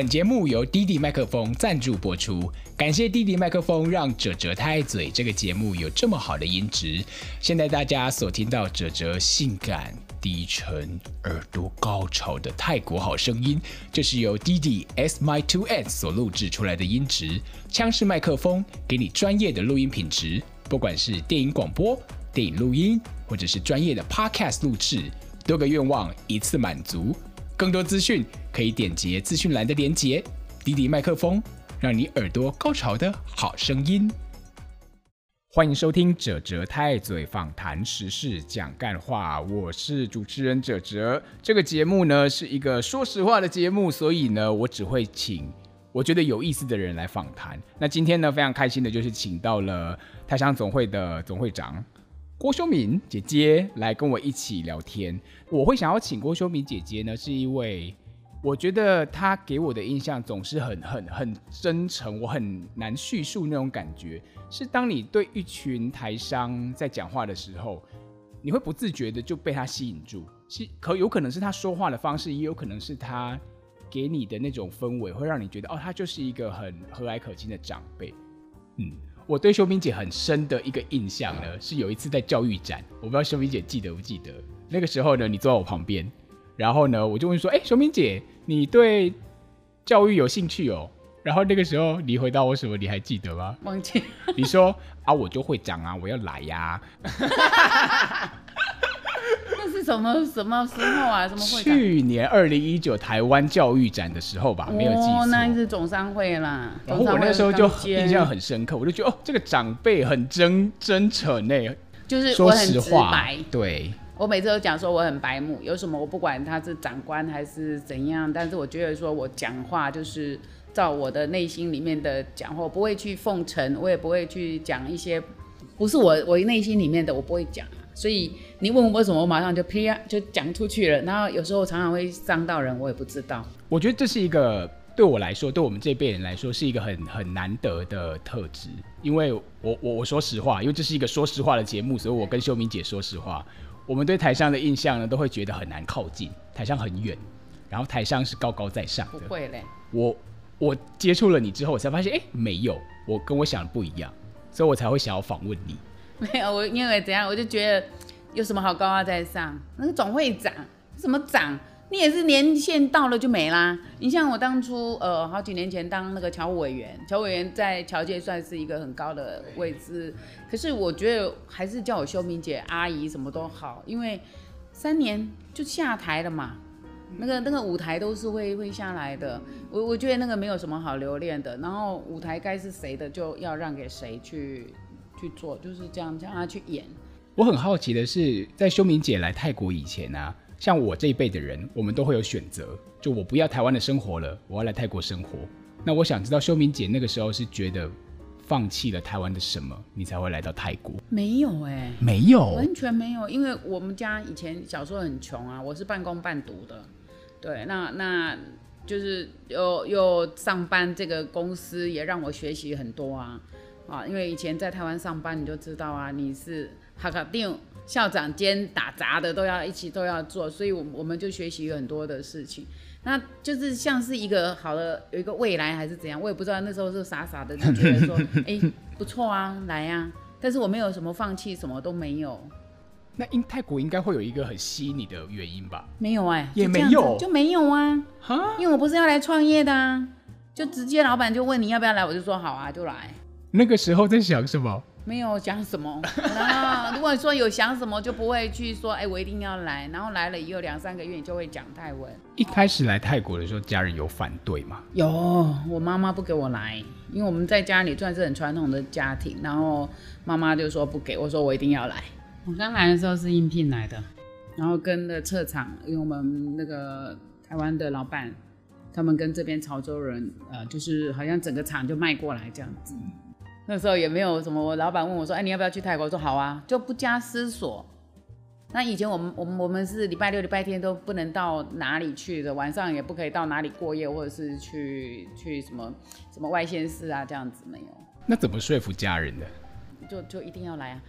本节目由滴滴麦克风赞助播出，感谢滴滴麦克风让哲哲太嘴这个节目有这么好的音质。现在大家所听到哲哲性感、低沉、耳朵高潮的泰国好声音，就是由滴滴 S My Two S 所录制出来的音质。枪式麦克风给你专业的录音品质，不管是电影广播、电影录音，或者是专业的 Podcast 录制，多个愿望一次满足。更多资讯可以点击资讯栏的链接。滴滴麦克风，让你耳朵高潮的好声音。欢迎收听哲哲太嘴访谈时事讲干话，我是主持人哲哲。这个节目呢是一个说实话的节目，所以呢我只会请我觉得有意思的人来访谈。那今天呢非常开心的就是请到了台商总会的总会长。郭修敏姐姐来跟我一起聊天。我会想要请郭修敏姐姐呢，是因为我觉得他给我的印象总是很很很真诚，我很难叙述那种感觉。是当你对一群台商在讲话的时候，你会不自觉的就被他吸引住。是可有可能是他说话的方式，也有可能是他给你的那种氛围，会让你觉得哦，他就是一个很和蔼可亲的长辈。嗯。我对修敏姐很深的一个印象呢，是有一次在教育展，我不知道修敏姐记得不记得？那个时候呢，你坐在我旁边，然后呢，我就问说：“哎、欸，修敏姐，你对教育有兴趣哦？”然后那个时候你回答我什么？你还记得吗？忘记。你说啊，我就会讲啊，我要来呀、啊。什么什么时候啊？什么会？去年二零一九台湾教育展的时候吧，没有记错。哦，那是总商会啦。然后我那时候就印象很深刻，我就觉得哦，这个长辈很真真诚呢，就是说实话，对。我每次都讲说我很白目，有什么我不管他是长官还是怎样，但是我觉得说我讲话就是照我的内心里面的讲话，我不会去奉承，我也不会去讲一些不是我我内心里面的，我不会讲。所以你问我为什么，我马上就啪就讲出去了。然后有时候常常会伤到人，我也不知道。我觉得这是一个对我来说，对我们这辈人来说，是一个很很难得的特质。因为我我我说实话，因为这是一个说实话的节目，所以我跟秀敏姐说实话，我们对台上的印象呢，都会觉得很难靠近，台上很远，然后台上是高高在上的。不会嘞，我我接触了你之后，我才发现，哎，没有，我跟我想的不一样，所以我才会想要访问你。没有我，因为怎样，我就觉得有什么好高高在上？那个总会长，什么长？你也是年限到了就没啦。你像我当初，呃，好几年前当那个侨务委员，侨务委员在侨界算是一个很高的位置。可是我觉得还是叫我修敏姐、阿姨什么都好，因为三年就下台了嘛。那个那个舞台都是会会下来的。我我觉得那个没有什么好留恋的。然后舞台该是谁的，就要让给谁去。去做就是这样，叫他去演。我很好奇的是，在修明姐来泰国以前啊，像我这一辈的人，我们都会有选择，就我不要台湾的生活了，我要来泰国生活。那我想知道，修明姐那个时候是觉得放弃了台湾的什么，你才会来到泰国？没有哎、欸，没有，完全没有，因为我们家以前小时候很穷啊，我是半工半读的，对，那那就是又又上班，这个公司也让我学习很多啊。啊，因为以前在台湾上班，你就知道啊，你是哈卡丁校长兼打杂的，都要一起都要做，所以，我我们就学习很多的事情。那就是像是一个好的有一个未来还是怎样，我也不知道。那时候是傻傻的就觉得说，哎，不错啊，来呀、啊。但是我没有什么放弃，什么都没有。那因泰国应该会有一个很吸引你的原因吧？没有哎、欸，也没有，就没有啊。哈，因为我不是要来创业的啊，就直接老板就问你要不要来，我就说好啊，就来。那个时候在想什么？没有讲什么。然后如果说有想什么，就不会去说，哎，我一定要来。然后来了以后两三个月，你就会讲泰文。一开始来泰国的时候，家人有反对吗？有，我妈妈不给我来，因为我们在家里算是很传统的家庭。然后妈妈就说不给我，说我一定要来。我刚来的时候是应聘来的，然后跟了撤场，因为我们那个台湾的老板，他们跟这边潮州人，呃，就是好像整个厂就卖过来这样子。那时候也没有什么，我老板问我说：“哎，你要不要去泰国？”我说：“好啊。”就不加思索。那以前我们我们我们是礼拜六礼拜天都不能到哪里去的，晚上也不可以到哪里过夜，或者是去去什么什么外县市啊这样子没有。那怎么说服家人的？就就一定要来啊，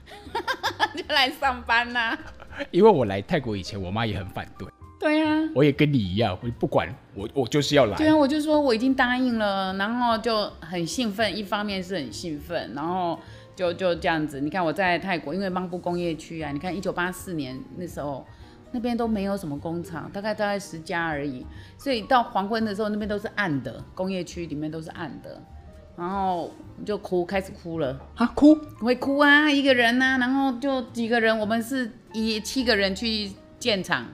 就来上班呐、啊。因为我来泰国以前，我妈也很反对。对啊，我也跟你一样，我不管，我我就是要来。对啊，我就说我已经答应了，然后就很兴奋，一方面是很兴奋，然后就就这样子。你看我在泰国，因为邦布工业区啊，你看一九八四年那时候那边都没有什么工厂，大概大概十家而已，所以到黄昏的时候那边都是暗的，工业区里面都是暗的。然后就哭，开始哭了啊，哭会哭啊，一个人呐、啊，然后就几个人，我们是一七个人去建厂，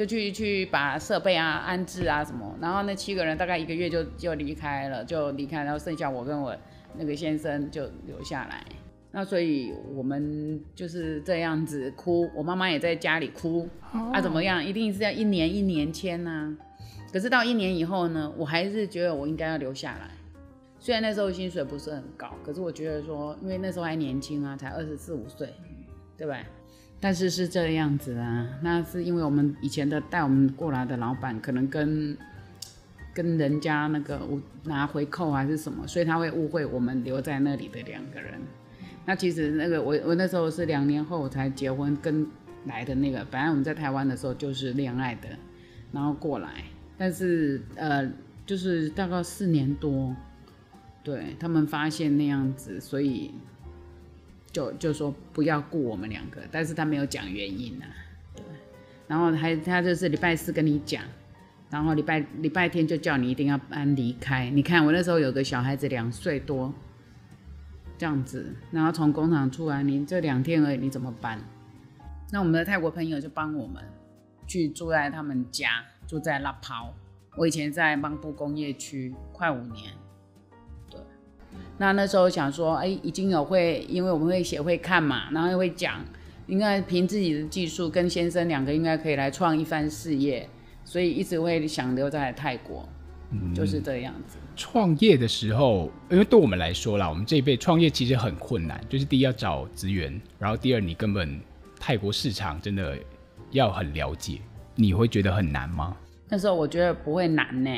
就去去把设备啊安置啊什么，然后那七个人大概一个月就就离开了，就离开，然后剩下我跟我那个先生就留下来，那所以我们就是这样子哭，我妈妈也在家里哭，啊怎么样，一定是要一年一年签呐、啊，可是到一年以后呢，我还是觉得我应该要留下来。虽然那时候薪水不是很高，可是我觉得说，因为那时候还年轻啊，才二十四五岁，对吧？但是是这样子啊，那是因为我们以前的带我们过来的老板可能跟跟人家那个拿回扣还是什么，所以他会误会我们留在那里的两个人。那其实那个我我那时候是两年后才结婚跟来的那个，本来我们在台湾的时候就是恋爱的，然后过来，但是呃就是大概四年多。对他们发现那样子，所以就就说不要雇我们两个，但是他没有讲原因呐、啊。对，然后还他就是礼拜四跟你讲，然后礼拜礼拜天就叫你一定要搬离开。你看我那时候有个小孩子两岁多，这样子，然后从工厂出来，你这两天而已，你怎么办？那我们的泰国朋友就帮我们去住在他们家，住在拉抛。我以前在邦布工业区快五年。那那时候想说，哎，已经有会，因为我们会写会看嘛，然后又会讲，应该凭自己的技术跟先生两个应该可以来创一番事业，所以一直会想留在泰国，嗯，就是这样子。创业的时候，因为对我们来说啦，我们这一辈创业其实很困难，就是第一要找资源，然后第二你根本泰国市场真的要很了解，你会觉得很难吗？那时候我觉得不会难呢。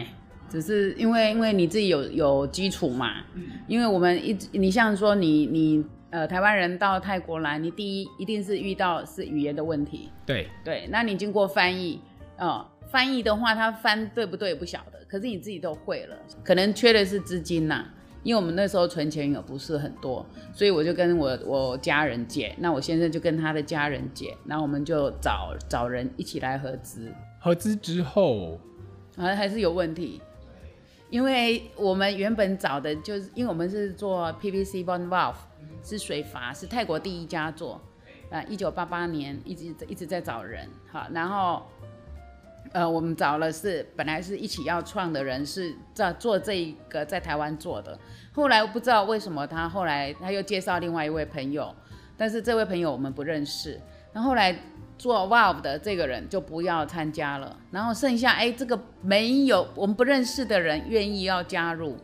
只是因为因为你自己有有基础嘛，嗯。因为我们一直你像说你你呃台湾人到泰国来，你第一一定是遇到是语言的问题。对。对，那你经过翻译，哦，翻译的话他翻对不对不晓得，可是你自己都会了，可能缺的是资金呐，因为我们那时候存钱也不是很多，所以我就跟我我家人借，那我先生就跟他的家人借，然后我们就找找人一起来合资，合资之后还还是有问题。因为我们原本找的就是，因为我们是做 PVC bond valve，是水阀，是泰国第一家做，啊，一九八八年一直一直在找人，好，然后，呃，我们找了是本来是一起要创的人是在做这一个在台湾做的，后来我不知道为什么他后来他又介绍另外一位朋友，但是这位朋友我们不认识，那后来。做 valve 的这个人就不要参加了，然后剩下哎，这个没有我们不认识的人愿意要加入，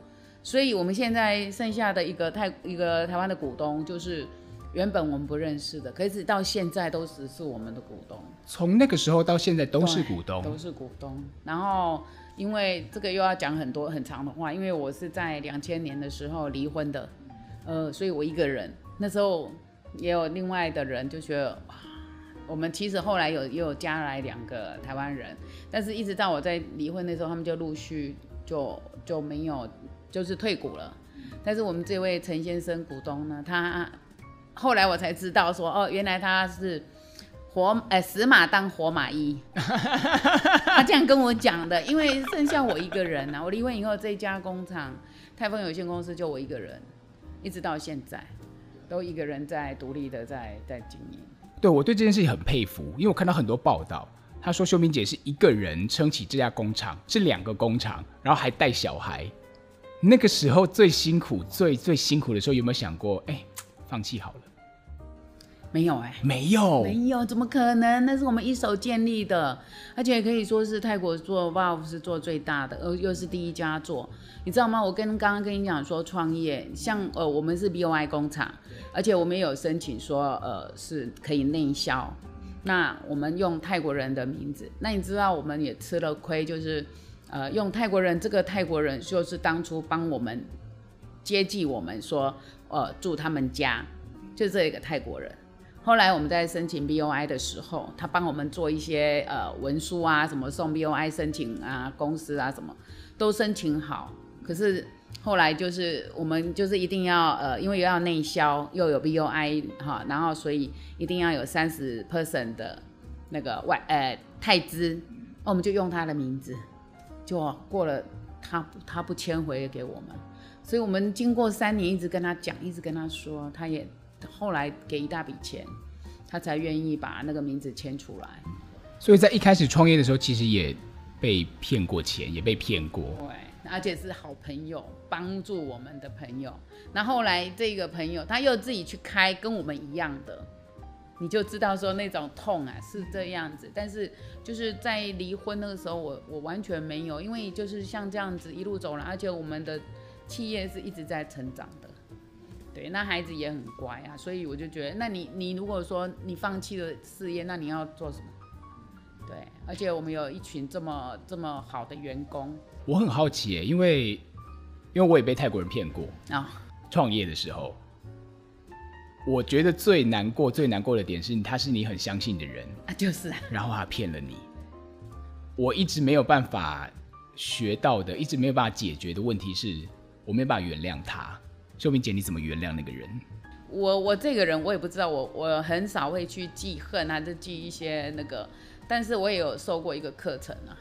所以我们现在剩下的一个泰一个台湾的股东就是原本我们不认识的，可是到现在都是是我们的股东。从那个时候到现在都是股东，都是股东。然后因为这个又要讲很多很长的话，因为我是在两千年的时候离婚的，呃，所以我一个人那时候也有另外的人就觉得。我们其实后来有也有加来两个台湾人，但是一直到我在离婚的时候，他们就陆续就就没有就是退股了。但是我们这位陈先生股东呢，他后来我才知道说，哦，原来他是活哎死马当活马医，他这样跟我讲的。因为剩下我一个人呐、啊，我离婚以后这家工厂泰丰有限公司就我一个人，一直到现在都一个人在独立的在在经营。对，我对这件事情很佩服，因为我看到很多报道，他说秀敏姐是一个人撑起这家工厂，是两个工厂，然后还带小孩。那个时候最辛苦、最最辛苦的时候，有没有想过，哎，放弃好了？没有哎、欸，没有，没有，怎么可能？那是我们一手建立的，而且可以说是泰国做 valve 是做最大的，呃，又是第一家做，你知道吗？我跟刚刚跟你讲说创业，像呃，我们是 BOI 工厂，而且我们也有申请说呃是可以内销，那我们用泰国人的名字，那你知道我们也吃了亏，就是呃用泰国人，这个泰国人就是当初帮我们接济我们说呃住他们家，就这一个泰国人。后来我们在申请 BOI 的时候，他帮我们做一些呃文书啊，什么送 BOI 申请啊，公司啊什么都申请好。可是后来就是我们就是一定要呃，因为又要内销又有 BOI 哈，然后所以一定要有三十 percent 的那个外呃泰资，那我们就用他的名字，就过了他他不签回给我们，所以我们经过三年一直跟他讲，一直跟他说，他也。后来给一大笔钱，他才愿意把那个名字签出来。所以在一开始创业的时候，其实也被骗过钱，也被骗过。对，而且是好朋友帮助我们的朋友。那后来这个朋友他又自己去开跟我们一样的，你就知道说那种痛啊是这样子。但是就是在离婚那个时候，我我完全没有，因为就是像这样子一路走来，而且我们的企业是一直在成长的。对，那孩子也很乖啊，所以我就觉得，那你你如果说你放弃了事业，那你要做什么？对，而且我们有一群这么这么好的员工，我很好奇耶，因为因为我也被泰国人骗过啊。哦、创业的时候，我觉得最难过最难过的点是，他是你很相信的人啊，就是，然后他骗了你。我一直没有办法学到的，一直没有办法解决的问题是，我没办法原谅他。秀明姐，你怎么原谅那个人？我我这个人我也不知道，我我很少会去记恨，还是记一些那个。但是我也有受过一个课程啊，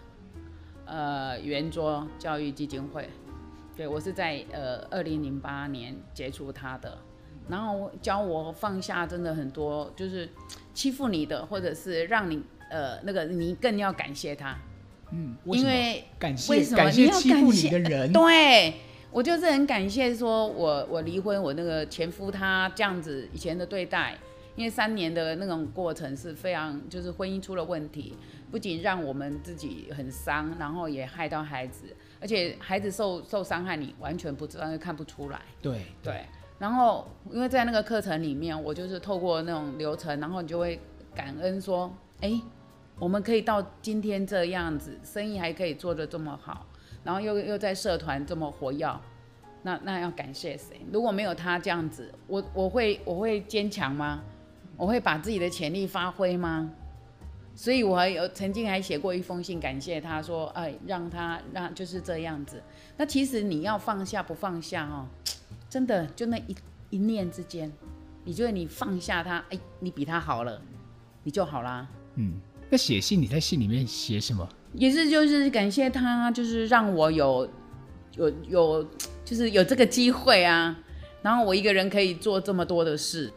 呃，圆桌教育基金会，对，我是在呃二零零八年接触他的，然后教我放下真的很多，就是欺负你的，或者是让你呃那个你更要感谢他，嗯，为因为感谢为什么感谢欺负你的人？对。我就是很感谢，说我我离婚，我那个前夫他这样子以前的对待，因为三年的那种过程是非常，就是婚姻出了问题，不仅让我们自己很伤，然后也害到孩子，而且孩子受受伤害你完全不知道，看不出来。对对。然后因为在那个课程里面，我就是透过那种流程，然后你就会感恩说，哎，我们可以到今天这样子，生意还可以做得这么好。然后又又在社团这么活跃，那那要感谢谁？如果没有他这样子，我我会我会坚强吗？我会把自己的潜力发挥吗？所以我还有曾经还写过一封信感谢他说，哎，让他让就是这样子。那其实你要放下不放下哦，真的就那一一念之间，你觉得你放下他，哎，你比他好了，你就好啦。嗯，那写信你在信里面写什么？也是，就是感谢他，就是让我有，有有，就是有这个机会啊。然后我一个人可以做这么多的事。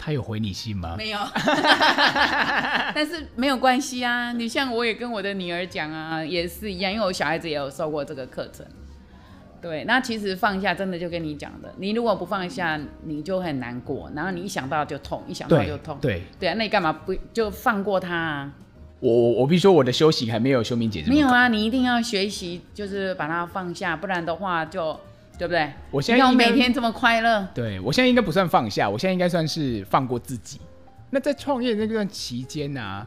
他有回你信吗？没有，但是没有关系啊。你像我也跟我的女儿讲啊，也是一样，因为我小孩子也有受过这个课程。对，那其实放下真的就跟你讲的，你如果不放下，你就很难过，然后你一想到就痛，一想到就痛。对对啊，那你干嘛不就放过他啊？我我我必须说，我的休息还没有秀明姐这么。没有啊，你一定要学习，就是把它放下，不然的话就对不对？我现在要每天这么快乐。对，我现在应该不算放下，我现在应该算是放过自己。那在创业那段期间呢、啊，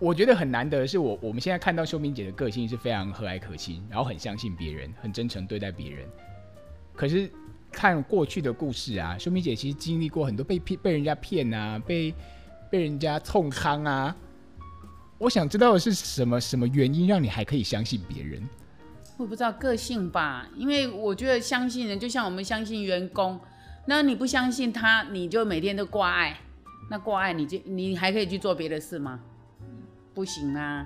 我觉得很难得的是我，我我们现在看到秀明姐的个性是非常和蔼可亲，然后很相信别人，很真诚对待别人。可是看过去的故事啊，秀明姐其实经历过很多被骗、被人家骗啊，被被人家冲康啊。我想知道的是什么什么原因让你还可以相信别人？我不知道个性吧，因为我觉得相信人就像我们相信员工，那你不相信他，你就每天都挂碍，那挂碍你就你还可以去做别的事吗？不行啊，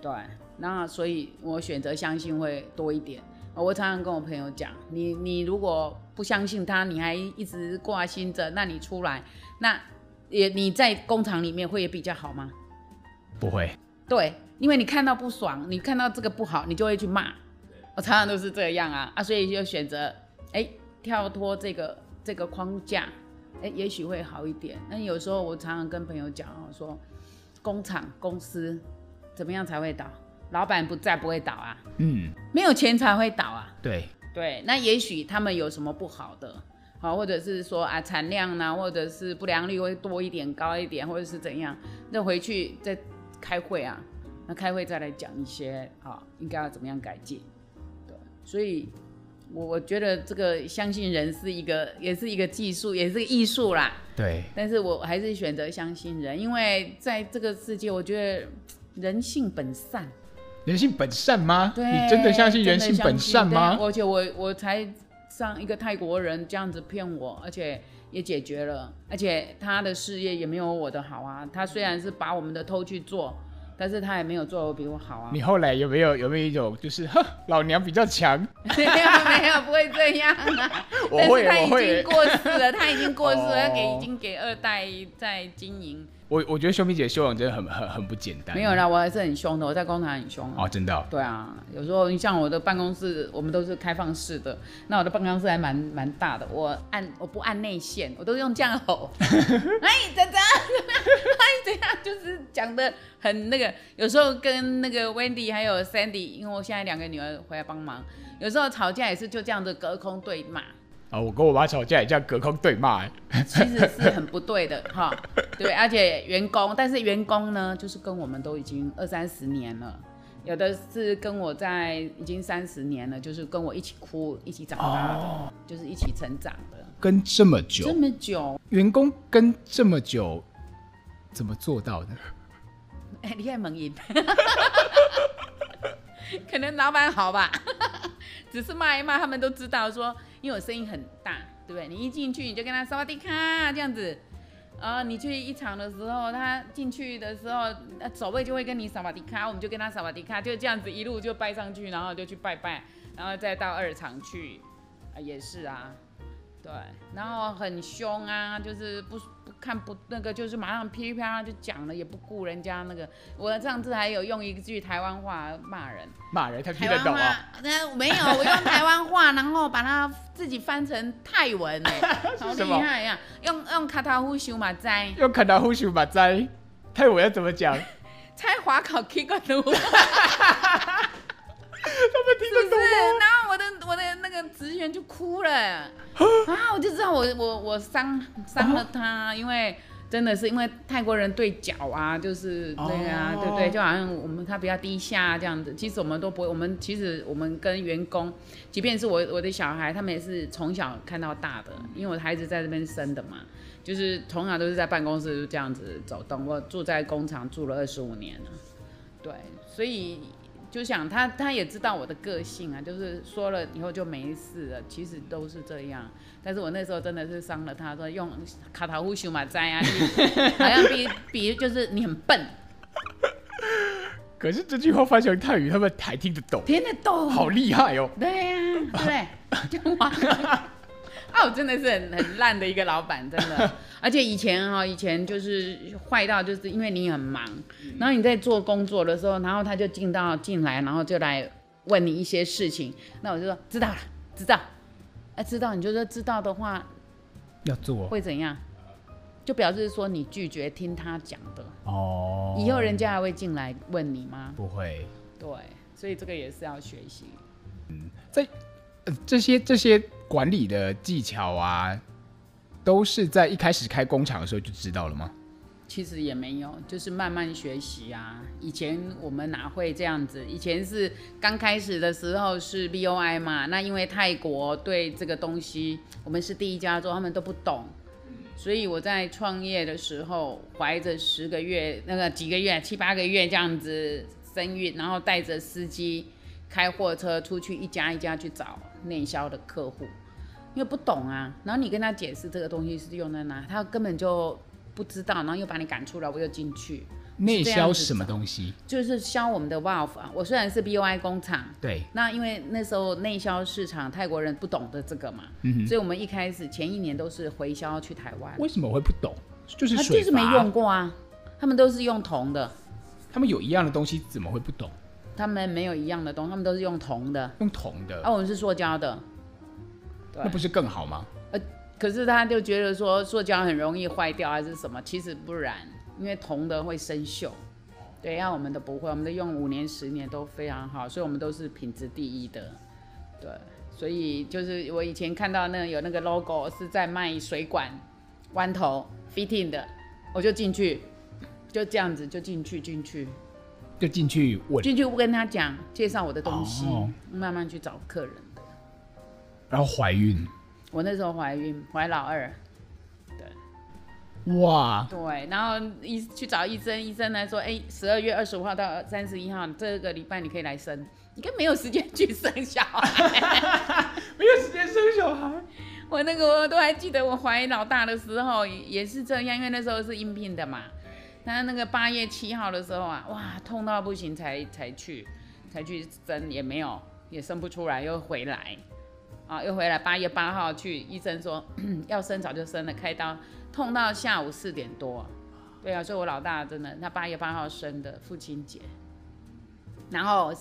对，那所以我选择相信会多一点。我常常跟我朋友讲，你你如果不相信他，你还一直挂心着，那你出来，那也你在工厂里面会也比较好吗？不会，对，因为你看到不爽，你看到这个不好，你就会去骂。我常常都是这样啊啊，所以就选择哎跳脱这个这个框架，哎，也许会好一点。那有时候我常常跟朋友讲哦，说工厂公司怎么样才会倒？老板不在不会倒啊，嗯，没有钱才会倒啊。对对，那也许他们有什么不好的，好，或者是说啊产量呢，或者是不良率会多一点、高一点，或者是怎样，那回去再。开会啊，那开会再来讲一些啊，应该要怎么样改进，对，所以我我觉得这个相信人是一个，也是一个技术，也是艺术啦。对。但是我还是选择相信人，因为在这个世界，我觉得人性本善。人性本善吗？对。你真的相信人性本善吗？而且我我才上一个泰国人这样子骗我，而且也解决了，而且他的事业也没有我的好啊。他虽然是把我们的偷去做。但是他也没有做的比我好啊。你后来有没有有没有一种就是，哼，老娘比较强？没有没有，不会这样啊。我会，但是他已经过世了，他已经过世了，给已经给二代在经营。我我觉得秀米姐修养真的很很很不简单。没有啦，我还是很凶的，我在工厂很凶啊。哦，真的哦？对啊，有时候你像我的办公室，我们都是开放式的，那我的办公室还蛮蛮大的，我按我不按内线，我都用这样吼。哎，怎样？哎，怎样？就是讲的很那个，有时候跟那个 Wendy 还有 Sandy，因为我现在两个女儿回来帮忙，有时候吵架也是就这样子隔空对骂。啊，我跟我妈吵架也这样隔空对骂，其实是很不对的 哈。对，而且员工，但是员工呢，就是跟我们都已经二三十年了，有的是跟我在已经三十年了，就是跟我一起哭、一起长大的，哦、就是一起成长的。跟这么久，这么久，员工跟这么久，怎么做到的？哎、欸，你看蒙音，可能老板好吧，只是骂一骂，他们都知道说。因为我声音很大，对不对？你一进去你就跟他萨瓦迪卡这样子，啊，你去一场的时候，他进去的时候，那守卫就会跟你萨瓦迪卡，我们就跟他萨瓦迪卡，就这样子一路就拜上去，然后就去拜拜，然后再到二场去，啊，也是啊。对，然后很凶啊，就是不看不那个，就是马上噼里啪啦就讲了，也不顾人家那个。我上次还有用一句台湾话骂人，骂人他听得懂啊？那没有，我用台湾话，然后把它自己翻成泰文，哎，好厉害呀！用用卡塔夫修马哉，用卡塔夫修马哉，泰文要怎么讲？猜华考 K 个都。他们听得懂吗？职员就哭了啊，我就知道我我我伤伤了他，因为真的是因为泰国人对脚啊，就是对啊，对不对？就好像我们他比较低下这样子，其实我们都不会，我们其实我们跟员工，即便是我我的小孩，他们也是从小看到大的，因为我的孩子在这边生的嘛，就是从小都是在办公室就这样子走动，我住在工厂住了二十五年了，对，所以。就想他，他也知道我的个性啊，就是说了以后就没事了，其实都是这样。但是我那时候真的是伤了他，说用卡塔夫修马哉啊，好像比比就是你很笨。可是这句话翻成泰语，他们还听得懂，听得懂，好厉害哦。对呀、啊，对。哦，真的是很很烂的一个老板，真的。而且以前哈，以前就是坏到就是因为你很忙，然后你在做工作的时候，然后他就进到进来，然后就来问你一些事情。那我就说知道了，知道。哎，知道你就说知道的话要做会怎样？就表示说你拒绝听他讲的。哦。以后人家还会进来问你吗？不会。对，所以这个也是要学习。嗯，在。这些这些管理的技巧啊，都是在一开始开工厂的时候就知道了吗？其实也没有，就是慢慢学习啊。以前我们哪会这样子？以前是刚开始的时候是 BOI 嘛，那因为泰国对这个东西，我们是第一家做，他们都不懂，所以我在创业的时候怀着十个月那个几个月七八个月这样子生育，然后带着司机开货车出去一家一家去找。内销的客户，因为不懂啊，然后你跟他解释这个东西是用在哪，他根本就不知道，然后又把你赶出来，我又进去。内销是什么东西？就是销我们的 valve 啊。我虽然是 BOI 工厂，对，那因为那时候内销市场泰国人不懂得这个嘛，嗯哼，所以我们一开始前一年都是回销去台湾。为什么会不懂？就是他就是没用过啊，他们都是用铜的，他们有一样的东西，怎么会不懂？他们没有一样的东西，他们都是用铜的，用铜的。啊，我们是塑胶的，那不是更好吗？呃，可是他就觉得说塑胶很容易坏掉还是什么，其实不然，因为铜的会生锈。对，要我们的不会，我们的用五年十年都非常好，所以我们都是品质第一的。对，所以就是我以前看到那个有那个 logo 是在卖水管弯头 fitting 的，我就进去，就这样子就进去进去。就进去问，进去跟他讲介绍我的东西，哦、慢慢去找客人的。然后怀孕，我那时候怀孕，怀老二。哇，对，然后医去找医生，医生来说，哎，十二月二十五号到三十一号这个礼拜你可以来生，你根本没有时间去生小孩，没有时间生小孩。我那个我都还记得，我怀老大的时候也是这样，因为那时候是应聘的嘛。他那个八月七号的时候啊，哇，痛到不行才才去，才去生，也没有，也生不出来，又回来，啊，又回来。八月八号去，医生说 要生早就生了，开刀。痛到下午四点多，对啊，所以我老大真的，他八月八号生的父亲节，然后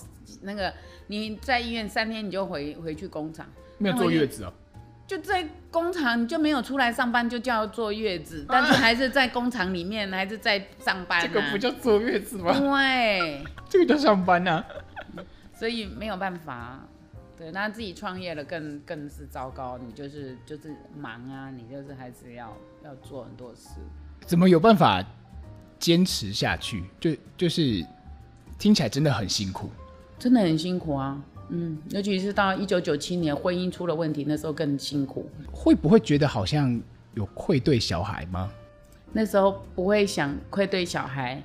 那个你在医院三天你就回回去工厂，没有坐月子哦，就在工厂你就没有出来上班，就叫坐月子，但是还是在工厂里面还是在上班，啊，这个不叫坐月子吗？对，这个叫上班呐，啊，所以没有办法。对，那自己创业了更更是糟糕，你就是就是忙啊，你就是还是要要做很多事。怎么有办法坚持下去？就就是听起来真的很辛苦，真的很辛苦啊。嗯，尤其是到一九九七年婚姻出了问题，那时候更辛苦。会不会觉得好像有愧对小孩吗？那时候不会想愧对小孩。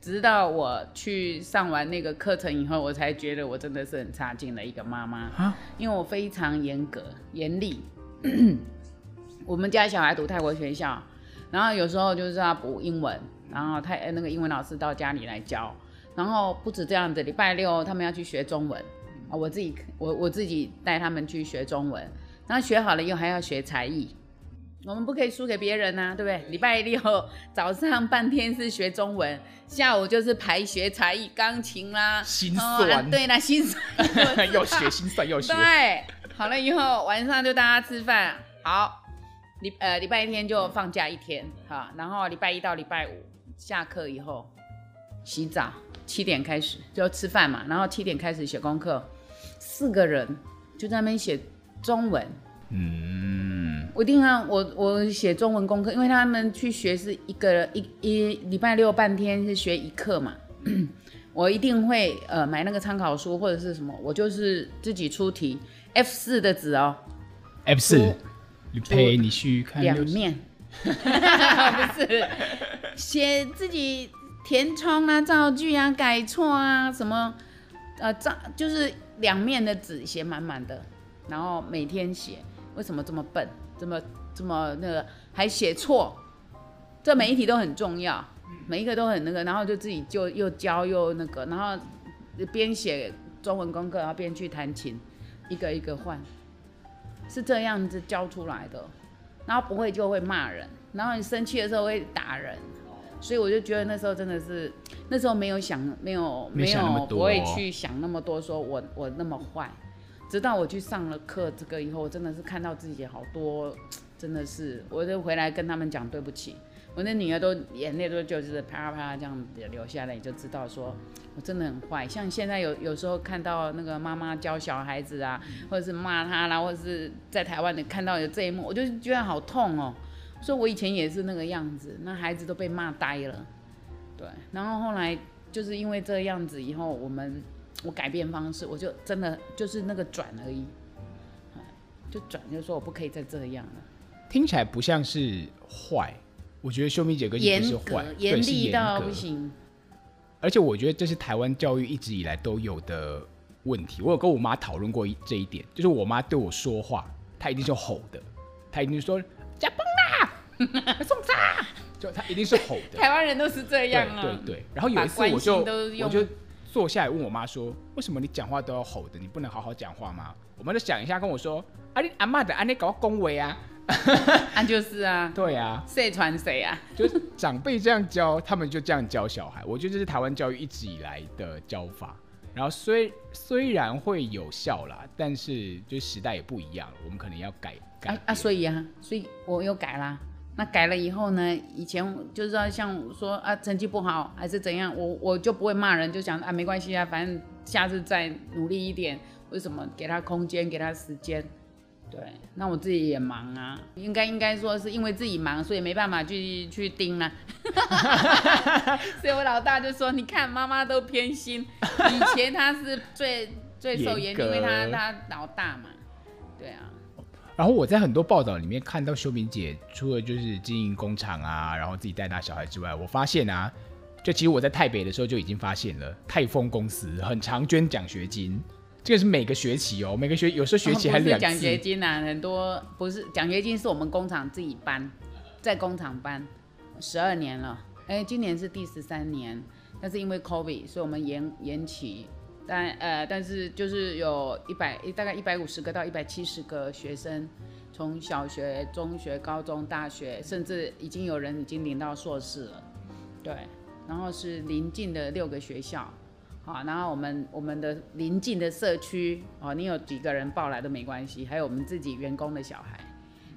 直到我去上完那个课程以后，我才觉得我真的是很差劲的一个妈妈。啊因为我非常严格、严厉。我们家小孩读泰国学校，然后有时候就是要补英文，然后泰那个英文老师到家里来教。然后不止这样子，礼拜六他们要去学中文，我自己我我自己带他们去学中文，然后学好了以后还要学才艺。我们不可以输给别人呐、啊，对不对？礼拜六早上半天是学中文，下午就是排学才艺，钢琴啦，心算、哦啊，对啦，心算要学心算要学。对，好了以后晚上就大家吃饭，好，礼呃礼拜一天就放假一天，好，然后礼拜一到礼拜五下课以后洗澡，七点开始就吃饭嘛，然后七点开始写功课，四个人就在那边写中文，嗯。我一定啊我我写中文功课，因为他们去学是一个一一礼拜六半天是学一课嘛，我一定会呃买那个参考书或者是什么，我就是自己出题，F 四的纸哦，F 四，你陪你去看两面，不是写自己填充啊、造句啊、改错啊什么，呃造就是两面的纸写满满的，然后每天写，为什么这么笨？这么这么那个还写错，这每一题都很重要，每一个都很那个，然后就自己就又教又那个，然后边写中文功课，然后边去弹琴，一个一个换，是这样子教出来的。然后不会就会骂人，然后你生气的时候会打人，所以我就觉得那时候真的是那时候没有想没有没有不会去想那么多，说我我那么坏。直到我去上了课，这个以后我真的是看到自己好多，真的是，我就回来跟他们讲对不起。我那女儿都眼泪都就是啪啪这样流下来，你就知道说我真的很坏。像现在有有时候看到那个妈妈教小孩子啊，或者是骂他啦，或者是在台湾的看到有这一幕，我就觉得好痛哦。所以我以前也是那个样子，那孩子都被骂呆了。对，然后后来就是因为这样子以后我们。我改变方式，我就真的就是那个转而已，就转，就说我不可以再这样了。听起来不像是坏，我觉得秀米姐跟你不是坏，严厉到不行。而且我觉得这是台湾教育一直以来都有的问题。我有跟我妈讨论过这一点，就是我妈对我说话，她一定是吼的，她一定是说加崩啦，送茶，就他一定是吼的。台湾人都是这样啊，对对对。然后有一次我就我就。坐下来问我妈说：“为什么你讲话都要吼的？你不能好好讲话吗？”我妈就想一下跟我说：“啊，你阿妈的安尼搞恭维啊，啊就是啊，对啊，谁传谁啊？就是长辈这样教，他们就这样教小孩。我觉得这是台湾教育一直以来的教法。然后虽虽然会有效啦，但是就时代也不一样了，我们可能要改改啊。啊，所以啊，所以我又改啦。那改了以后呢？以前就是说像说啊，成绩不好还是怎样，我我就不会骂人，就想啊，没关系啊，反正下次再努力一点。为什么？给他空间，给他时间。对，那我自己也忙啊，应该应该说是因为自己忙，所以没办法去去盯了。所以我老大就说：“你看，妈妈都偏心。以前他是最最受严，因为他他老大嘛。对啊。”然后我在很多报道里面看到修明姐，除了就是经营工厂啊，然后自己带大小孩之外，我发现啊，就其实我在台北的时候就已经发现了，泰丰公司很常捐奖学金，这个是每个学期哦，每个学有时候学期还两次。奖学金啊，很多不是奖学金是我们工厂自己搬，在工厂搬，十二年了，哎，今年是第十三年，但是因为 COVID，所以我们延延期。但呃，但是就是有一百大概一百五十个到一百七十个学生，从小学、中学、高中、大学，甚至已经有人已经领到硕士了，对。然后是邻近的六个学校，好，然后我们我们的邻近的社区，哦，你有几个人报来都没关系，还有我们自己员工的小孩，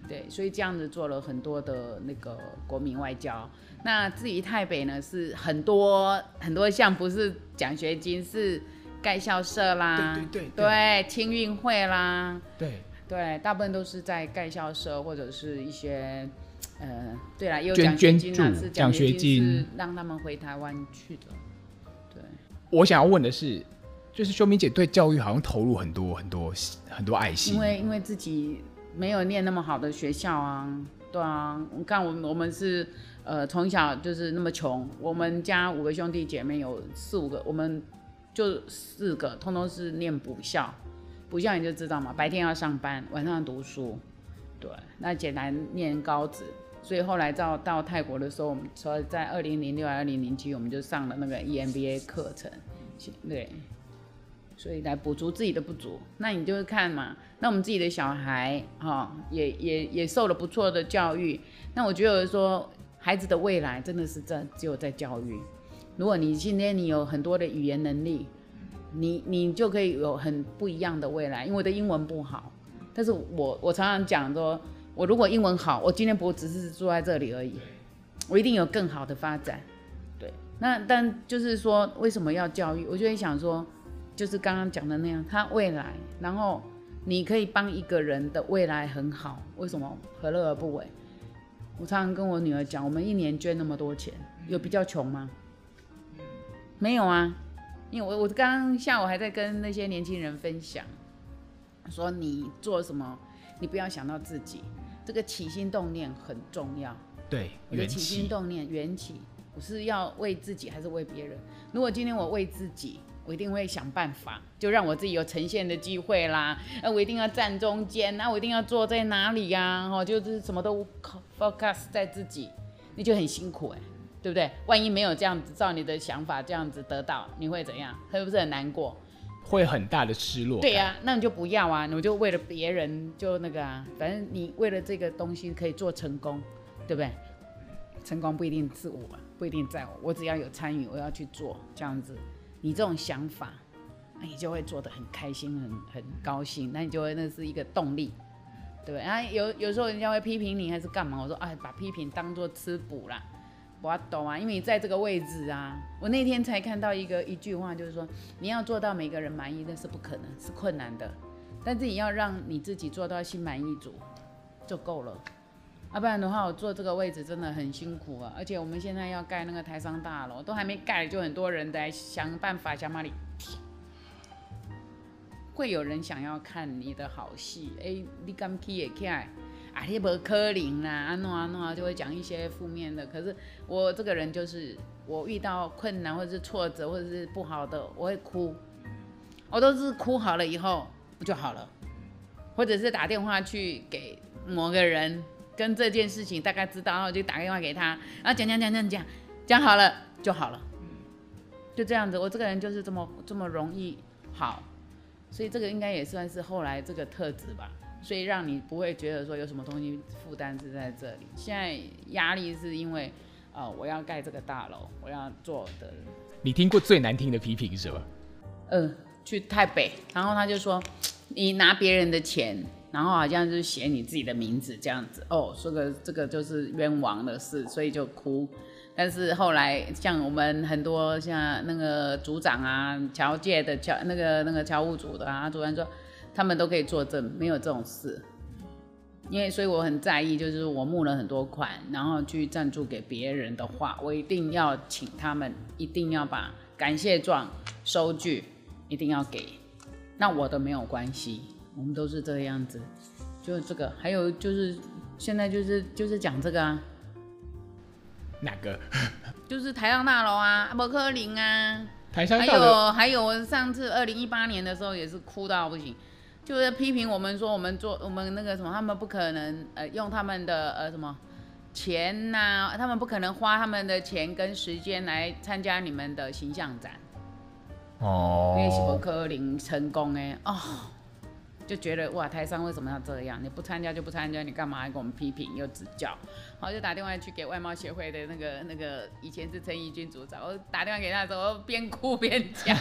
对，所以这样子做了很多的那个国民外交。那至于台北呢，是很多很多项，不是奖学金是。盖校舍啦，对对对，对，青运会啦，对。对，大部分都是在盖校舍或者是一些，呃，对啦，也有奖学金啊，是奖学金是让他们回台湾去的。对，我想要问的是，就是秀敏姐对教育好像投入很多很多很多爱心，因为因为自己没有念那么好的学校啊，对啊，你看我们我们是呃从小就是那么穷，我们家五个兄弟姐妹有四五个我们。就四个，通通是念补校，补校你就知道嘛，白天要上班，晚上读书，对，那简单念高职，所以后来到到泰国的时候，我们说在二零零六、二零零七，我们就上了那个 EMBA 课程，对，所以来补足自己的不足。那你就是看嘛，那我们自己的小孩哈、也也也受了不错的教育。那我觉得说，孩子的未来真的是在只有在教育。如果你今天你有很多的语言能力，你你就可以有很不一样的未来。因为我的英文不好，但是我我常常讲说，我如果英文好，我今天不只是坐在这里而已，我一定有更好的发展。对，那但就是说，为什么要教育？我就会想说，就是刚刚讲的那样，他未来，然后你可以帮一个人的未来很好，为什么何乐而不为？我常常跟我女儿讲，我们一年捐那么多钱，有比较穷吗？没有啊，因为我我刚刚下午还在跟那些年轻人分享，说你做什么，你不要想到自己，这个起心动念很重要。对，你的起心动念缘起，我是要为自己还是为别人？如果今天我为自己，我一定会想办法，就让我自己有呈现的机会啦。那我一定要站中间，那我一定要坐在哪里呀？哦，就是什么都 focus 在自己，那就很辛苦哎。对不对？万一没有这样子照你的想法这样子得到，你会怎样？会不是很难过？会很大的失落。对呀、啊，那你就不要啊！你就为了别人就那个啊，反正你为了这个东西可以做成功，对不对？成功不一定是我，不一定在我，我只要有参与，我要去做这样子。你这种想法，那你就会做得很开心，很很高兴，那你就会那是一个动力，对不对？啊，有有时候人家会批评你还是干嘛？我说哎，把批评当做吃补啦。我懂啊，因为你在这个位置啊。我那天才看到一个一句话，就是说你要做到每个人满意，那是不可能，是困难的。但是你要让你自己做到心满意足就够了。要不然的话，我坐这个位置真的很辛苦啊。而且我们现在要盖那个台商大楼，都还没盖，就很多人在想办法想哪里。会有人想要看你的好戏，哎、你敢去也去。啊，你不可能啦，啊弄啊弄啊，就会讲一些负面的。可是我这个人就是，我遇到困难或者是挫折或者是不好的，我会哭。我都是哭好了以后不就好了，或者是打电话去给某个人，跟这件事情大概知道，然后就打电话给他，然后讲讲讲讲讲，讲好了就好了，就这样子。我这个人就是这么这么容易好，所以这个应该也算是后来这个特质吧。所以让你不会觉得说有什么东西负担是在这里。现在压力是因为，呃，我要盖这个大楼，我要做的。你听过最难听的批评是什么？嗯、呃，去台北，然后他就说你拿别人的钱，然后好像就是写你自己的名字这样子。哦，说个这个就是冤枉的事，所以就哭。但是后来像我们很多像那个组长啊，侨界的侨那个那个侨务组的啊，主任说。他们都可以作证，没有这种事。因为所以我很在意，就是我募了很多款，然后去赞助给别人的话，我一定要请他们，一定要把感谢状、收据一定要给。那我的没有关系，我们都是这个样子，就这个，还有就是现在就是就是讲这个啊，哪个？就是台上大楼啊，伯克林啊，台上大楼。还有还有，我上次二零一八年的时候也是哭到不行，就是批评我们说我们做我们那个什么，他们不可能呃用他们的呃什么钱呐、啊，他们不可能花他们的钱跟时间来参加你们的形象展。哦。因为是伯克林成功哎哦。就觉得哇，台商为什么要这样？你不参加就不参加，你干嘛还给我们批评又指教？然后就打电话去给外贸协会的那个 那个以前是陈义军组长，我打电话给他的时候，我边哭边讲。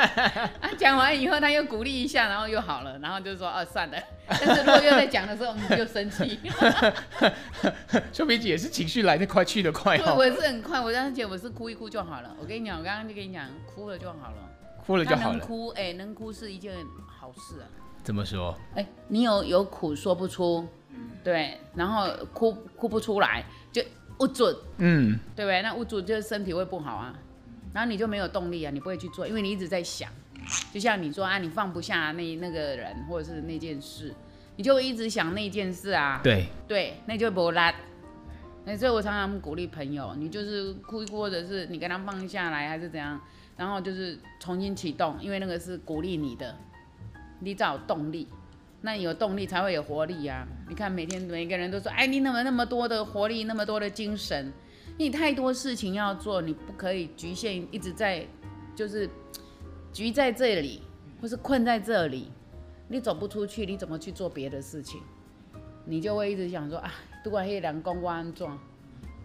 啊，讲完以后他又鼓励一下，然后又好了，然后就说哦、啊、算了。但是如果又在讲的时候，你就生气。秀萍姐也是情绪来得快去得快哦。我也是很快，我当时我是哭一哭就好了。我跟你讲，我刚刚就跟你讲，哭了就好了。哭了就好了。能哭哎、欸，能哭是一件好事啊。怎么说？哎、欸，你有有苦说不出，对，然后哭哭不出来，就无助，嗯，对不对？那无助就是身体会不好啊，然后你就没有动力啊，你不会去做，因为你一直在想，就像你说啊，你放不下那那个人或者是那件事，你就一直想那件事啊，对对，那就不拉。那所以我常常鼓励朋友，你就是哭一哭，或者是你跟他放下来，还是怎样，然后就是重新启动，因为那个是鼓励你的。你才有动力，那你有动力才会有活力、啊。你看每天每个人都说，哎，你怎么那么多的活力，那么多的精神？你太多事情要做，你不可以局限一直在，就是局在这里，或是困在这里，你走不出去，你怎么去做别的事情？你就会一直想说，啊，不管黑两公关状，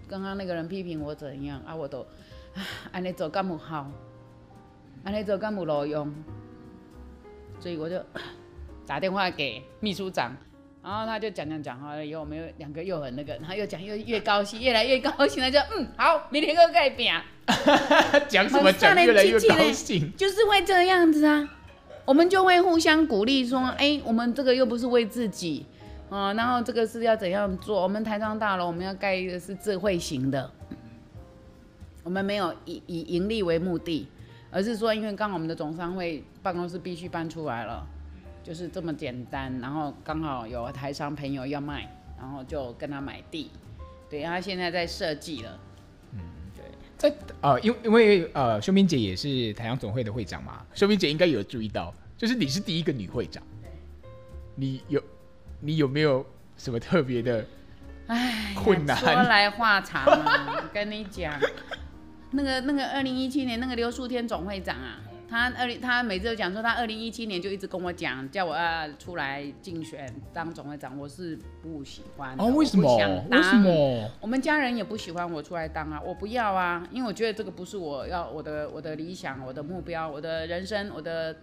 刚刚那个人批评我怎样啊，我都，啊，安尼做干不好，安尼做干不路用。所以我就 打电话给秘书长，然后他就讲讲讲，好了以后我们又两个又很那个，然后又讲又越高兴，越来越高兴，他就嗯好，明天又改变。讲什么讲越来越高兴？就是会这样子啊，我们就会互相鼓励说，哎、欸，我们这个又不是为自己，啊，然后这个是要怎样做？我们台商大楼我们要盖的是智慧型的，我们没有以以盈利为目的。而是说，因为刚好我们的总商会办公室必须搬出来了，就是这么简单。然后刚好有台商朋友要卖，然后就跟他买地。对，他现在在设计了。嗯，对。在呃，因为因为呃，秀明姐也是台商总会的会长嘛，秀明姐应该有注意到，就是你是第一个女会长。你有你有没有什么特别的困难？说来话长啊，跟你讲。那个那个二零一七年那个刘树天总会长啊，他二零他每次都讲说他二零一七年就一直跟我讲，叫我要出来竞选当总会长，我是不喜欢的。哦，为什么？为什么？我们家人也不喜欢我出来当啊，我不要啊，因为我觉得这个不是我要我的我的理想，我的目标，我的人生，我的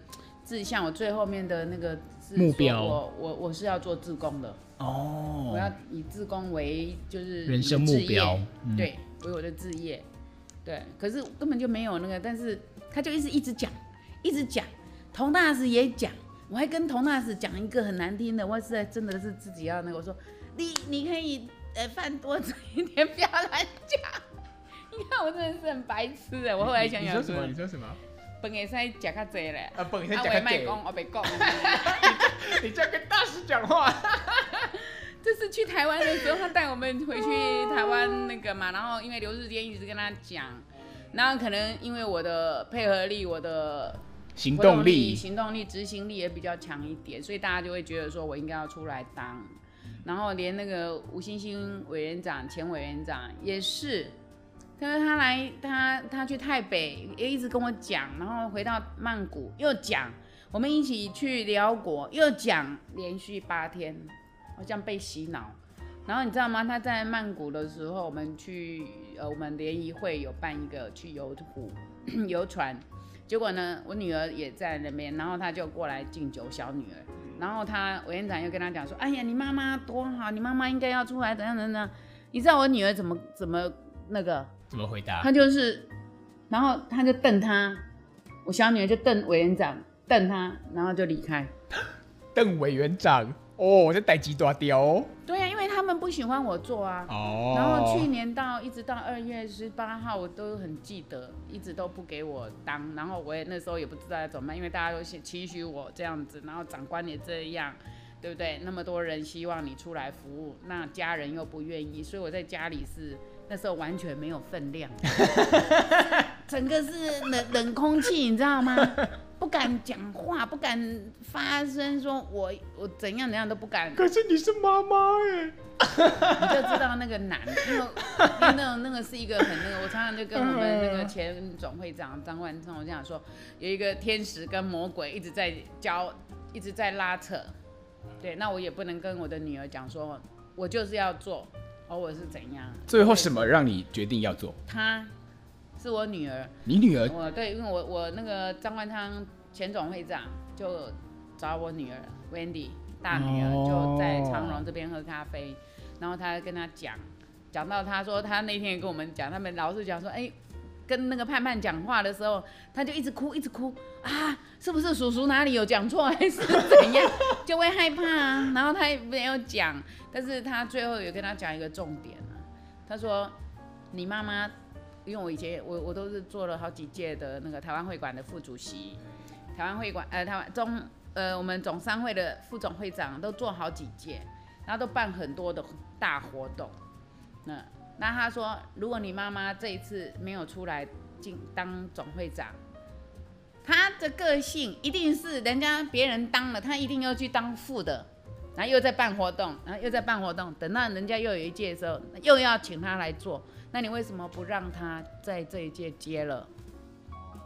志向，我最后面的那个目标，我我我是要做自工的。哦。我要以自工为就是人生目标，嗯、对，为我的志业。对，可是根本就没有那个，但是他就一直一直讲，一直讲，童大使也讲，我还跟童大使讲一个很难听的，我是在真的是自己要那个，我说你你可以呃 饭多吃一点，不要乱讲。你看我真的是很白痴哎，我后来想想，你说什么？你说什么？本也是在讲较济嘞，啊本也是讲较济，我别讲，你这样跟大师讲话。这是去台湾的时候，他带我们回去台湾那个嘛，然后因为刘日坚一直跟他讲，然后可能因为我的配合力、我的行动力、行动力、执行力也比较强一点，所以大家就会觉得说我应该要出来当，然后连那个吴星星委员长、前委员长也是，他说他来他他去台北也一直跟我讲，然后回到曼谷又讲，我们一起去辽国又讲，连续八天。好像被洗脑，然后你知道吗？他在曼谷的时候，我们去呃，我们联谊会有办一个去游湖 游船，结果呢，我女儿也在那边，然后他就过来敬酒，小女儿，然后他委员长又跟他讲说：“哎呀，你妈妈多好，你妈妈应该要出来，怎样怎样。”你知道我女儿怎么怎么那个？怎么回答？他就是，然后他就瞪他，我小女儿就瞪委员长，瞪他，然后就离开。瞪委员长。哦，我在逮鸡大雕哦。对们不喜欢我做啊。哦。然后去年到一直到二月十八号，我都很记得，一直都不给我当。然后我也那时候也不知道要怎么办，因为大家都期许我这样子，然后长官也这样，对不对？那么多人希望你出来服务，那家人又不愿意，所以我在家里是那时候完全没有分量，整个是冷冷空气，你知道吗？不敢讲话，不敢发声，说我我怎样怎样都不敢。可是你是妈妈哎，你就知道那个难，因为因为那个那个是一个很那个，我常常就跟我们那个前总会长张万聪我这样说，有一个天使跟魔鬼一直在交，一直在拉扯。对，那我也不能跟我的女儿讲说，我就是要做，而我是怎样。最后什么让你决定要做？她是我女儿。你女儿？我对，因为我我那个张万昌前总会长就找我女儿 Wendy 大女儿就在长荣这边喝咖啡，然后他跟她讲，讲到他说他那天也跟我们讲，他们老是讲说，哎。跟那个盼盼讲话的时候，他就一直哭，一直哭啊！是不是叔叔哪里有讲错，还是怎样？就会害怕啊。然后他也没有讲，但是他最后有跟他讲一个重点啊。他说：“你妈妈，因为我以前我我都是做了好几届的那个台湾会馆的副主席，台湾会馆呃台湾中呃我们总商会的副总会长都做好几届，然后都办很多的大活动，那。”那他说，如果你妈妈这一次没有出来进当总会长，他的个性一定是人家别人当了，他一定要去当副的，然后又在办活动，然后又在办活动，等到人家又有一届的时候，又要请他来做，那你为什么不让他在这一届接了，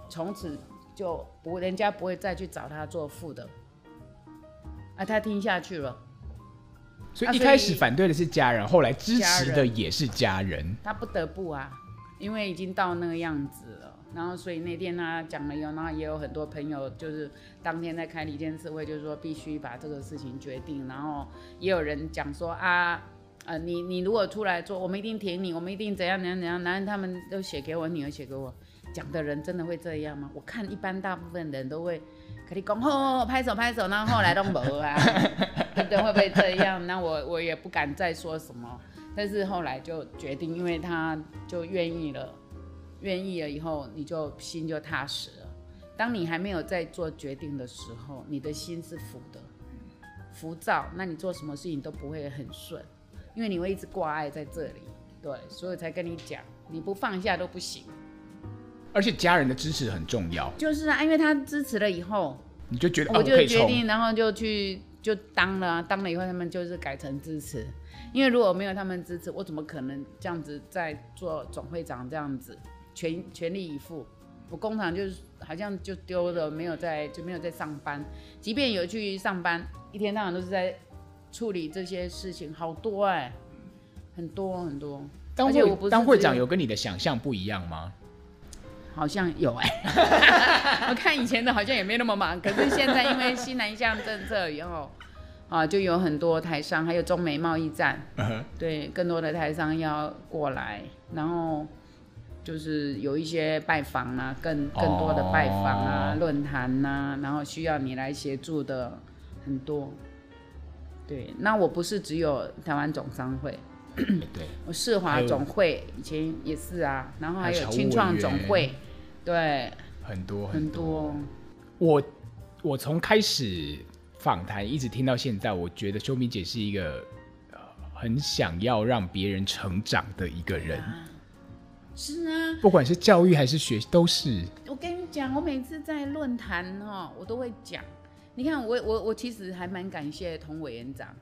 从此就不人家不会再去找他做副的，啊，他听下去了。所以一开始反对的是家人，后来支持的也是家人。他不得不啊，因为已经到那个样子了。然后所以那天他讲了以后，然后也有很多朋友就是当天在开离间次会，就是说必须把这个事情决定。然后也有人讲说啊，呃，你你如果出来做，我们一定挺你，我们一定怎样怎样怎样。男人他们都写给我，女儿写给我，讲的人真的会这样吗？我看一般大部分人都会。可以讲吼，拍手拍手，然后后来都没啊，对？会不会这样？那我我也不敢再说什么。但是后来就决定，因为他就愿意了，愿意了以后，你就心就踏实了。当你还没有在做决定的时候，你的心是浮的，浮躁，那你做什么事情都不会很顺，因为你会一直挂碍在这里。对，所以才跟你讲，你不放下都不行。而且家人的支持很重要，就是啊，因为他支持了以后，你就觉得我就决定，然后就去就当了，当了以后他们就是改成支持，因为如果没有他们支持，我怎么可能这样子在做总会长这样子全全力以赴？我工厂就是好像就丢了，没有在就没有在上班，即便有去上班，一天到晚都是在处理这些事情，好多哎、欸，很多很多。当会当会长有跟你的想象不一样吗？好像有哎、欸，我看以前的好像也没那么忙，可是现在因为西南向政策以后，啊，就有很多台商，还有中美贸易战，uh huh. 对，更多的台商要过来，然后就是有一些拜访啊，更更多的拜访啊，论坛呐，然后需要你来协助的很多。对，那我不是只有台湾总商会。对，我世华总会以前也是啊，然后还有青创总会，对，很多很多。我我从开始访谈一直听到现在，我觉得修明姐是一个很想要让别人成长的一个人。啊是啊，不管是教育还是学，都是。我跟你讲，我每次在论坛哈，我都会讲。你看，我我我其实还蛮感谢童委员长，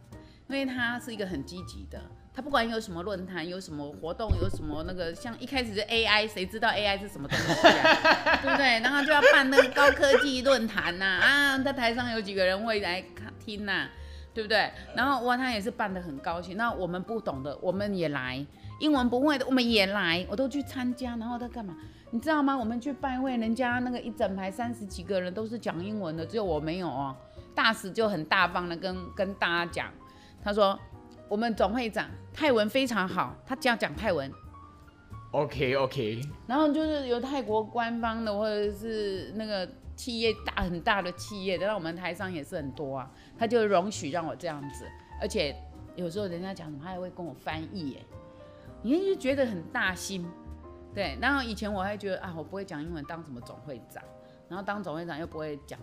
因为他是一个很积极的。他不管有什么论坛，有什么活动，有什么那个，像一开始是 AI，谁知道 AI 是什么东西啊？对不对？然后就要办那个高科技论坛呐，啊，在台上有几个人会来看听呐、对不对？然后哇，他也是办得很高兴。那我们不懂的，我们也来；英文不会的，我们也来，我都去参加。然后他干嘛？你知道吗？我们去拜会，人家那个一整排三十几个人都是讲英文的，只有我没有哦。大使就很大方的跟跟大家讲，他说。我们总会长泰文非常好，他只要讲泰文。OK OK。然后就是有泰国官方的，或者是那个企业大很大的企业的，那我们台商也是很多啊，他就容许让我这样子，而且有时候人家讲什么，他还会跟我翻译，哎，你就觉得很大心。对，然后以前我还觉得啊，我不会讲英文，当什么总会长？然后当总会长又不会讲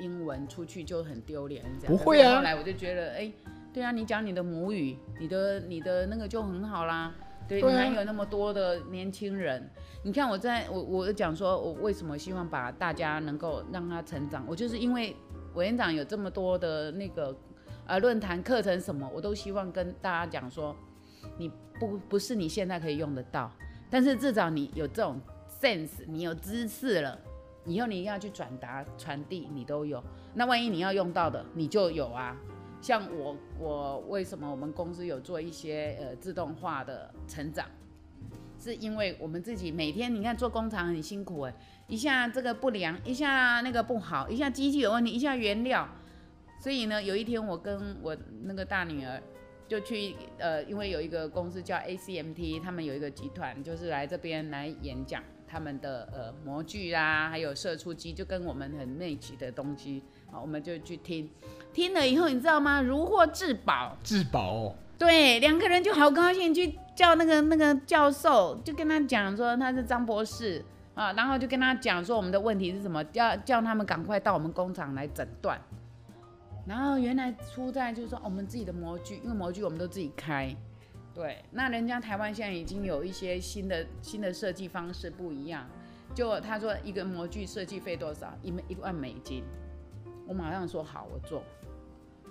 英文出去就很丢脸，这样。不会啊。后来我就觉得，哎、欸，对啊，你讲你的母语，你的你的那个就很好啦。对，对啊、你还有那么多的年轻人，你看我在我我讲说，我为什么希望把大家能够让他成长，我就是因为委员长有这么多的那个呃论坛课程什么，我都希望跟大家讲说，你不不是你现在可以用得到，但是至少你有这种 sense，你有知识了，以后你要去转达传递，你都有。那万一你要用到的，你就有啊。像我，我为什么我们公司有做一些呃自动化的成长，是因为我们自己每天你看做工厂很辛苦哎，一下这个不良，一下那个不好，一下机器有问题，一下原料，所以呢，有一天我跟我那个大女儿就去呃，因为有一个公司叫 ACMT，他们有一个集团就是来这边来演讲。他们的呃模具啊，还有射出机，就跟我们很 match 的东西，好，我们就去听，听了以后，你知道吗？如获至宝，至宝哦。对，两个人就好高兴，去叫那个那个教授，就跟他讲说他是张博士啊，然后就跟他讲说我们的问题是什么，叫叫他们赶快到我们工厂来诊断。然后原来出在就是说我们自己的模具，因为模具我们都自己开。对，那人家台湾现在已经有一些新的新的设计方式不一样。就他说一个模具设计费多少？一一万美金。我马上说好，我做。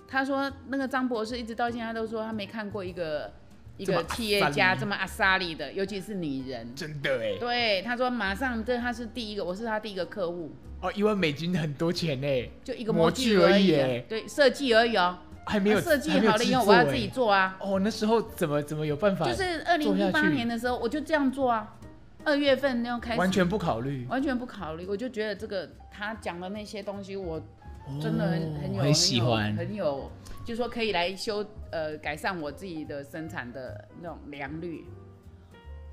他说那个张博士一直到现在都说他没看过一个一个企业家这么阿萨利的，尤其是女人。真的哎。对，他说马上这他是第一个，我是他第一个客户。哦，一万美金很多钱呢，就一个模具而已。而已对，设计而已哦。还没有设计好了以后，我要自己做啊。哦，那时候怎么怎么有办法？就是二零一八年的时候，我就这样做啊。二月份那样开始，完全不考虑，完全不考虑。我就觉得这个他讲的那些东西，我真的很、哦、很有很喜欢，很有，就说可以来修呃改善我自己的生产的那种良率，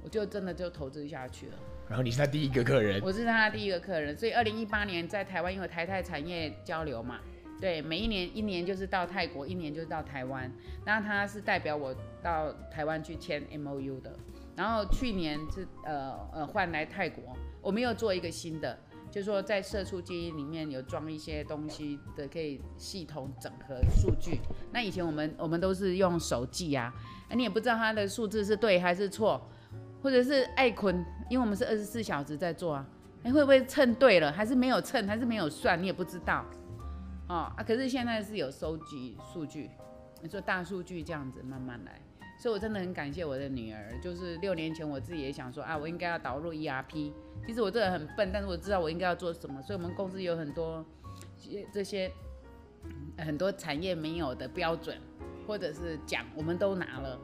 我就真的就投资下去了。然后你是他第一个客人，我是他第一个客人，所以二零一八年在台湾因为台泰产业交流嘛。对，每一年一年就是到泰国，一年就是到台湾。那他是代表我到台湾去签 MOU 的。然后去年是呃呃换来泰国，我们又做一个新的，就是说在射出机里面有装一些东西的，可以系统整合数据。那以前我们我们都是用手记啊，你也不知道它的数字是对还是错，或者是爱坤，因为我们是二十四小时在做啊，哎会不会称对了，还是没有称，还是没有算，你也不知道。哦啊，可是现在是有收集数据，你说大数据这样子慢慢来，所以我真的很感谢我的女儿。就是六年前我自己也想说啊，我应该要导入 ERP。其实我这个很笨，但是我知道我应该要做什么。所以我们公司有很多这些很多产业没有的标准，或者是奖我们都拿了。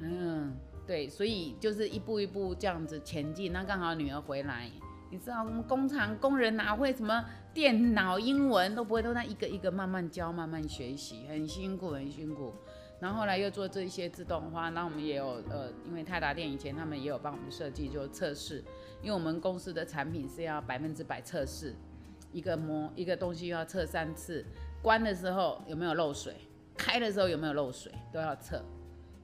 嗯，对，所以就是一步一步这样子前进。那刚好女儿回来。你知道我们工厂工人哪会什么电脑英文都不会，都在一个一个慢慢教、慢慢学习，很辛苦，很辛苦。然后后来又做这些自动化，那我们也有呃，因为泰达电以前他们也有帮我们设计就测试，因为我们公司的产品是要百分之百测试，一个模一个东西要测三次，关的时候有没有漏水，开的时候有没有漏水都要测。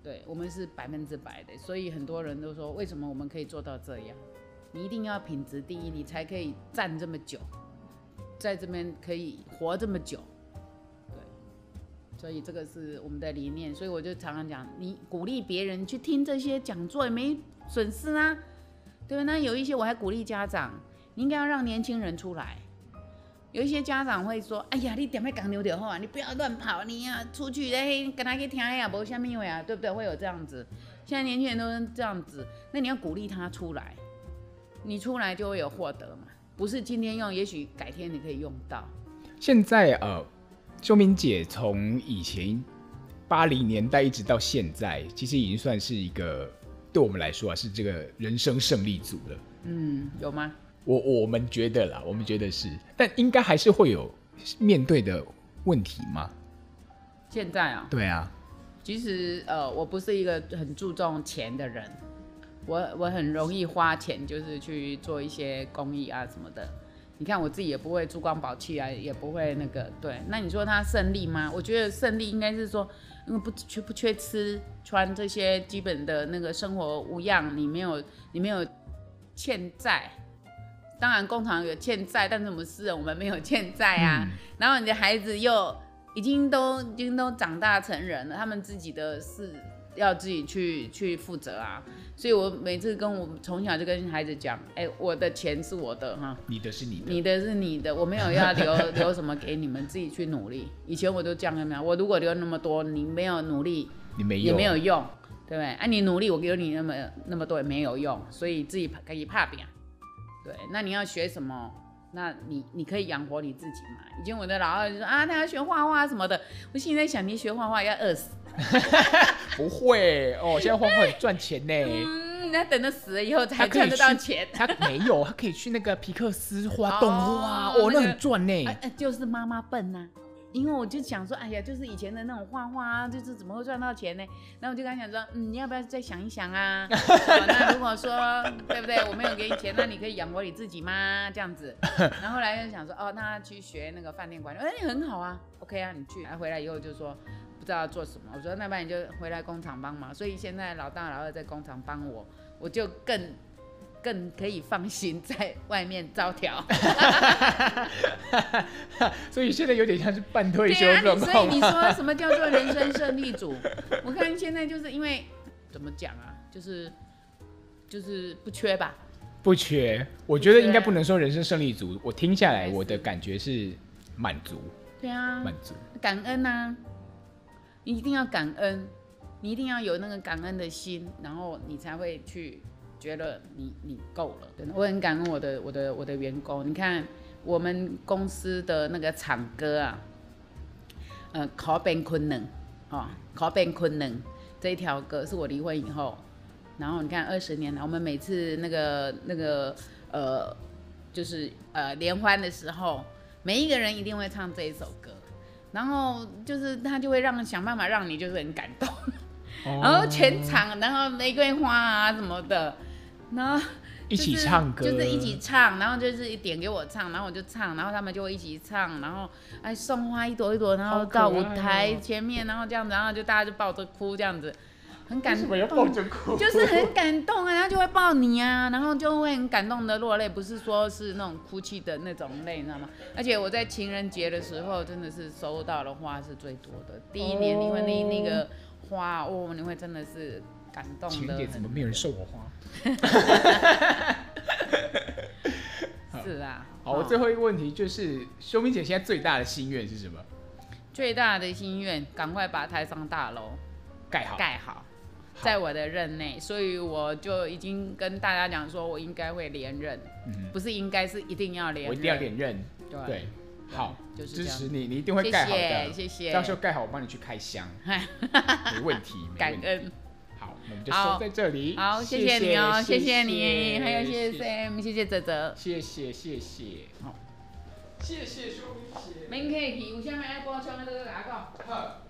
对，我们是百分之百的，所以很多人都说为什么我们可以做到这样？你一定要品质第一，你才可以站这么久，在这边可以活这么久，所以这个是我们的理念。所以我就常常讲，你鼓励别人去听这些讲座也没损失啊，对吧？那有一些我还鼓励家长，你应该要让年轻人出来。有一些家长会说：“哎呀，你点会讲牛就好啊，你不要乱跑，你要出去嘞，跟他去听呀，无虾米话啊，对不对？会有这样子。现在年轻人都是这样子，那你要鼓励他出来。”你出来就会有获得嘛，不是今天用，也许改天你可以用到。现在呃，秀敏姐从以前八零年代一直到现在，其实已经算是一个对我们来说啊，是这个人生胜利组了。嗯，有吗？我我们觉得啦，我们觉得是，但应该还是会有面对的问题吗？现在啊？对啊。其实呃，我不是一个很注重钱的人。我我很容易花钱，就是去做一些公益啊什么的。你看我自己也不会珠光宝气啊，也不会那个对。那你说他胜利吗？我觉得胜利应该是说，因为不缺不缺吃穿这些基本的那个生活无恙，你没有你没有欠债，当然工厂有欠债，但是我们私人我们没有欠债啊。嗯、然后你的孩子又已经都已经都长大成人了，他们自己的事要自己去去负责啊。所以我每次跟我从小就跟孩子讲，哎、欸，我的钱是我的哈，你的是你的，你的是你的，我没有要留留什么给你们，自己去努力。以前我都这样讲，我如果留那么多，你没有努力，你没也没有用，对不对？啊，你努力，我给你那么那么多也没有用，所以自己可以怕饼。对，那你要学什么？那你你可以养活你自己嘛。以前我的老二就说啊，他要学画画什么的。我心里在想，你学画画要饿死。不会哦，现在画画很赚钱呢。嗯，那等到死了以后才赚得到钱。他没有，他可以去那个皮克斯画动画哦，哦，那很赚呢。啊啊，就是妈妈笨呐、啊。因为我就想说，哎呀，就是以前的那种画画啊，就是怎么会赚到钱呢？然后我就跟他讲说，嗯，你要不要再想一想啊？哦、那如果说对不对，我没有给你钱，那你可以养活你自己吗？这样子。然后后来就想说，哦，那他去学那个饭店管理，哎，很好啊，OK 啊，你去。然后回来以后就说不知道要做什么，我说那不然你就回来工厂帮忙。所以现在老大老二在工厂帮我，我就更。更可以放心在外面招条，所以现在有点像是半退休状况。所以你说什么叫做人生胜利组？我看现在就是因为怎么讲啊，就是就是不缺吧？不缺，我觉得应该不能说人生胜利组。我听下来，我的感觉是满足。对啊，满足，感恩啊！你一定要感恩，你一定要有那个感恩的心，然后你才会去。觉得你你够了，我很感恩我的我的我的员工。你看我们公司的那个厂歌啊，呃，考变困难，哦，考变困难这一条歌是我离婚以后，然后你看二十年了，我们每次那个那个呃，就是呃联欢的时候，每一个人一定会唱这一首歌，然后就是他就会让想办法让你就是很感动，然后全场，然后玫瑰花啊什么的。然后、就是、一起唱歌，就是一起唱，然后就是一点给我唱，然后我就唱，然后他们就会一起唱，然后哎送花一朵一朵，然后到舞台前面，然后这样子，然后就大家就抱着哭这样子，很感动。为什么要抱着哭？就是很感动啊，然后就会抱你啊，然后就会很感动的落泪，不是说是那种哭泣的那种泪，你知道吗？而且我在情人节的时候，真的是收到的花是最多的。第一年离婚那那个花，哦，你会真的是。感动的。情人节怎么没有人送我花？是啊。好，我最后一个问题就是，秀敏姐现在最大的心愿是什么？最大的心愿，赶快把台上大楼盖好，盖好，在我的任内，所以我就已经跟大家讲说，我应该会连任，嗯、不是应该是一定要连任，我一定要连任。对，对好，就是支持你，你一定会盖好的。谢谢，到时候盖好，我帮你去开箱，没问题。感恩。好我们就收在这里。好，谢谢你哦，谢谢你，还有谢谢 Sam，谢谢泽泽，谢谢谢谢，好，谢谢兄弟姐。免客气，有啥物要补充的，都跟我讲。好。